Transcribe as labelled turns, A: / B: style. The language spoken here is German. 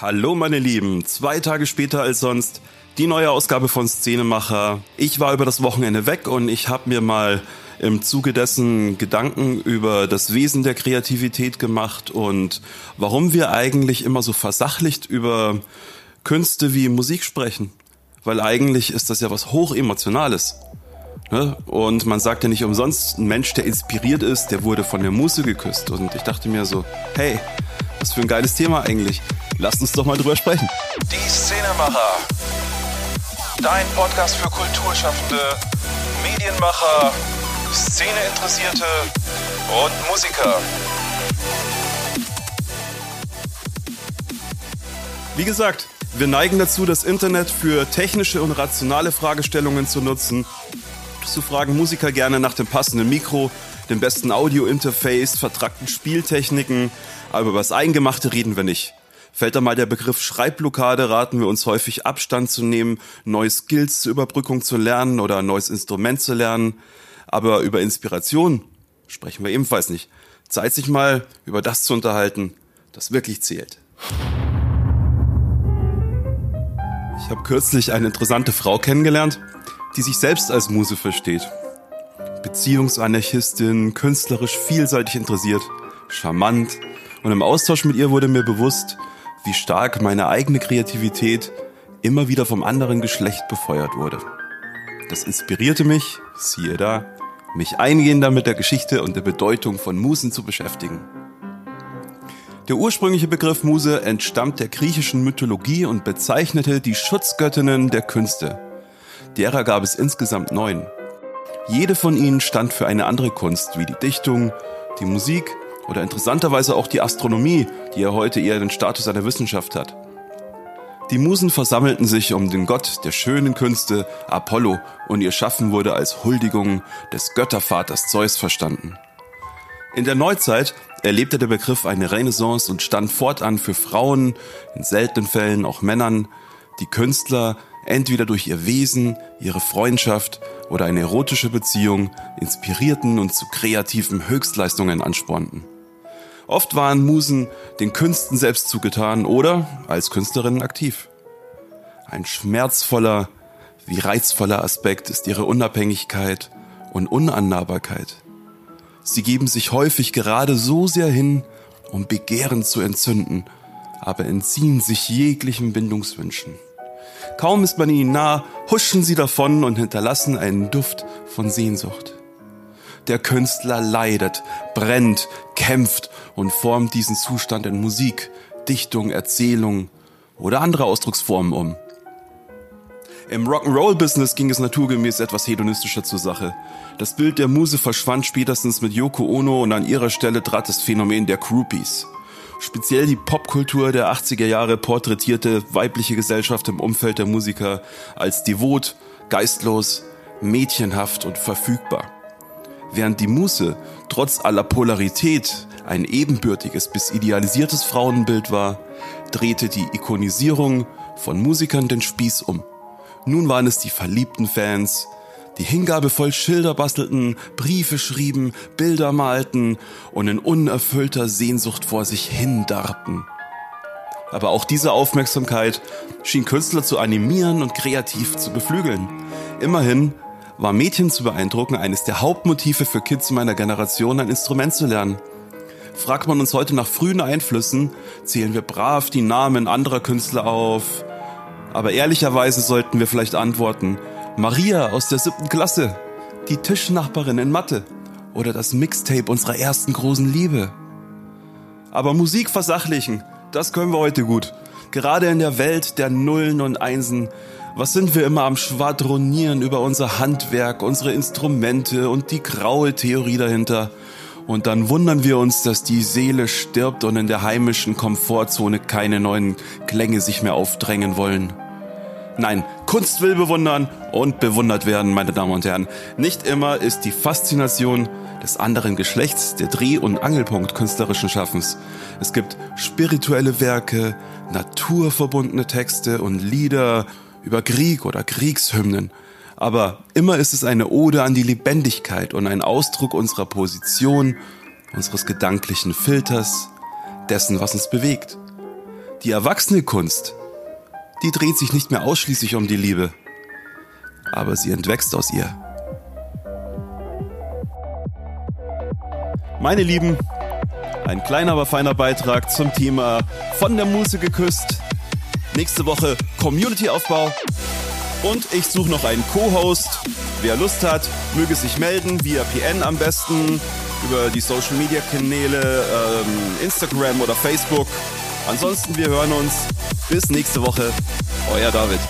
A: Hallo meine Lieben, zwei Tage später als sonst die neue Ausgabe von Szenemacher. Ich war über das Wochenende weg und ich habe mir mal im Zuge dessen Gedanken über das Wesen der Kreativität gemacht und warum wir eigentlich immer so versachlicht über Künste wie Musik sprechen. Weil eigentlich ist das ja was hochemotionales. Ne? Und man sagt ja nicht umsonst, ein Mensch, der inspiriert ist, der wurde von der Muse geküsst. Und ich dachte mir so, hey, was für ein geiles Thema eigentlich. Lasst uns doch mal drüber sprechen.
B: Die Szenemacher. Dein Podcast für Kulturschaffende, Medienmacher, Szeneinteressierte und Musiker.
A: Wie gesagt, wir neigen dazu, das Internet für technische und rationale Fragestellungen zu nutzen. So fragen Musiker gerne nach dem passenden Mikro, dem besten Audio-Interface, vertrackten Spieltechniken, aber über das Eingemachte reden wir nicht. Fällt da mal der Begriff Schreibblockade, raten wir uns häufig Abstand zu nehmen, neue Skills zur Überbrückung zu lernen oder ein neues Instrument zu lernen. Aber über Inspiration sprechen wir ebenfalls nicht. Zeit sich mal über das zu unterhalten, das wirklich zählt. Ich habe kürzlich eine interessante Frau kennengelernt, die sich selbst als Muse versteht. Beziehungsanarchistin, künstlerisch vielseitig interessiert, charmant. Und im Austausch mit ihr wurde mir bewusst, wie stark meine eigene Kreativität immer wieder vom anderen Geschlecht befeuert wurde. Das inspirierte mich, siehe da, mich eingehender mit der Geschichte und der Bedeutung von Musen zu beschäftigen. Der ursprüngliche Begriff Muse entstammt der griechischen Mythologie und bezeichnete die Schutzgöttinnen der Künste. Derer gab es insgesamt neun. Jede von ihnen stand für eine andere Kunst, wie die Dichtung, die Musik oder interessanterweise auch die Astronomie, die ja heute eher den Status einer Wissenschaft hat. Die Musen versammelten sich um den Gott der schönen Künste, Apollo, und ihr Schaffen wurde als Huldigung des Göttervaters Zeus verstanden. In der Neuzeit erlebte der Begriff eine Renaissance und stand fortan für Frauen, in seltenen Fällen auch Männern, die Künstler entweder durch ihr Wesen, ihre Freundschaft oder eine erotische Beziehung inspirierten und zu kreativen Höchstleistungen anspornten. Oft waren Musen den Künsten selbst zugetan oder als Künstlerinnen aktiv. Ein schmerzvoller wie reizvoller Aspekt ist ihre Unabhängigkeit und Unannahbarkeit. Sie geben sich häufig gerade so sehr hin, um Begehren zu entzünden, aber entziehen sich jeglichen Bindungswünschen. Kaum ist man ihnen nah, huschen sie davon und hinterlassen einen Duft von Sehnsucht. Der Künstler leidet, brennt, kämpft und formt diesen Zustand in Musik, Dichtung, Erzählung oder andere Ausdrucksformen um. Im Rock'n'Roll-Business ging es naturgemäß etwas hedonistischer zur Sache. Das Bild der Muse verschwand spätestens mit Yoko Ono und an ihrer Stelle trat das Phänomen der Groupies. Speziell die Popkultur der 80er Jahre porträtierte weibliche Gesellschaft im Umfeld der Musiker als devot, geistlos, mädchenhaft und verfügbar. Während die Muse trotz aller Polarität ein ebenbürtiges bis idealisiertes Frauenbild war, drehte die Ikonisierung von Musikern den Spieß um. Nun waren es die verliebten Fans, die hingabevoll Schilder bastelten, Briefe schrieben, Bilder malten und in unerfüllter Sehnsucht vor sich hindarrten. Aber auch diese Aufmerksamkeit schien Künstler zu animieren und kreativ zu beflügeln. Immerhin war Mädchen zu beeindrucken eines der Hauptmotive für Kids meiner Generation, ein Instrument zu lernen. Fragt man uns heute nach frühen Einflüssen, zählen wir brav die Namen anderer Künstler auf, aber ehrlicherweise sollten wir vielleicht antworten, Maria aus der siebten Klasse, die Tischnachbarin in Mathe oder das Mixtape unserer ersten großen Liebe. Aber Musik versachlichen, das können wir heute gut. Gerade in der Welt der Nullen und Einsen, was sind wir immer am Schwadronieren über unser Handwerk, unsere Instrumente und die graue Theorie dahinter. Und dann wundern wir uns, dass die Seele stirbt und in der heimischen Komfortzone keine neuen Klänge sich mehr aufdrängen wollen. Nein, Kunst will bewundern und bewundert werden, meine Damen und Herren. Nicht immer ist die Faszination des anderen Geschlechts der Dreh- und Angelpunkt künstlerischen Schaffens. Es gibt spirituelle Werke, naturverbundene Texte und Lieder über Krieg oder Kriegshymnen. Aber immer ist es eine Ode an die Lebendigkeit und ein Ausdruck unserer Position, unseres gedanklichen Filters, dessen, was uns bewegt. Die erwachsene Kunst, die dreht sich nicht mehr ausschließlich um die Liebe, aber sie entwächst aus ihr. Meine Lieben, ein kleiner, aber feiner Beitrag zum Thema von der Muse geküsst. Nächste Woche Community-Aufbau. Und ich suche noch einen Co-Host. Wer Lust hat, möge sich melden, via PN am besten, über die Social-Media-Kanäle, ähm, Instagram oder Facebook. Ansonsten, wir hören uns. Bis nächste Woche. Euer David.